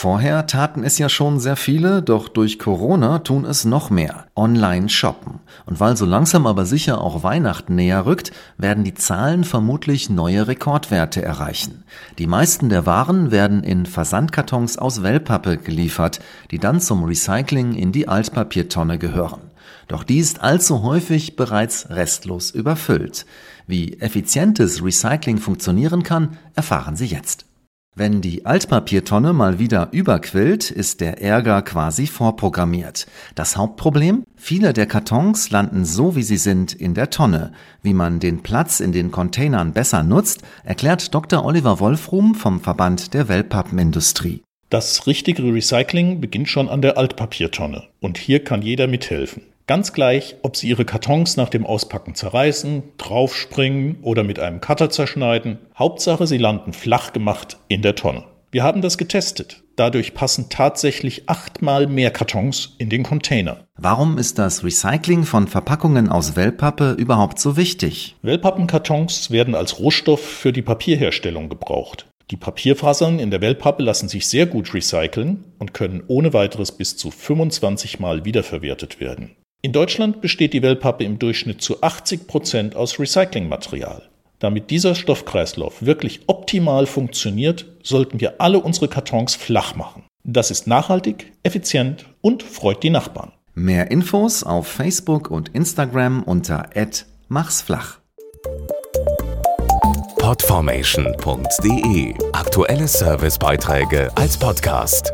Vorher taten es ja schon sehr viele, doch durch Corona tun es noch mehr. Online shoppen. Und weil so langsam aber sicher auch Weihnachten näher rückt, werden die Zahlen vermutlich neue Rekordwerte erreichen. Die meisten der Waren werden in Versandkartons aus Wellpappe geliefert, die dann zum Recycling in die Altpapiertonne gehören. Doch die ist allzu häufig bereits restlos überfüllt. Wie effizientes Recycling funktionieren kann, erfahren Sie jetzt. Wenn die Altpapiertonne mal wieder überquillt, ist der Ärger quasi vorprogrammiert. Das Hauptproblem? Viele der Kartons landen so, wie sie sind, in der Tonne. Wie man den Platz in den Containern besser nutzt, erklärt Dr. Oliver Wolfrum vom Verband der Wellpappenindustrie. Das richtige Recycling beginnt schon an der Altpapiertonne. Und hier kann jeder mithelfen. Ganz gleich, ob Sie Ihre Kartons nach dem Auspacken zerreißen, draufspringen oder mit einem Cutter zerschneiden. Hauptsache, sie landen flach gemacht in der Tonne. Wir haben das getestet. Dadurch passen tatsächlich achtmal mehr Kartons in den Container. Warum ist das Recycling von Verpackungen aus Wellpappe überhaupt so wichtig? Wellpappenkartons werden als Rohstoff für die Papierherstellung gebraucht. Die Papierfasern in der Wellpappe lassen sich sehr gut recyceln und können ohne weiteres bis zu 25 Mal wiederverwertet werden. In Deutschland besteht die Wellpappe im Durchschnitt zu 80 Prozent aus Recyclingmaterial. Damit dieser Stoffkreislauf wirklich optimal funktioniert, sollten wir alle unsere Kartons flach machen. Das ist nachhaltig, effizient und freut die Nachbarn. Mehr Infos auf Facebook und Instagram unter @machsflach. Podformation.de Aktuelle Servicebeiträge als Podcast.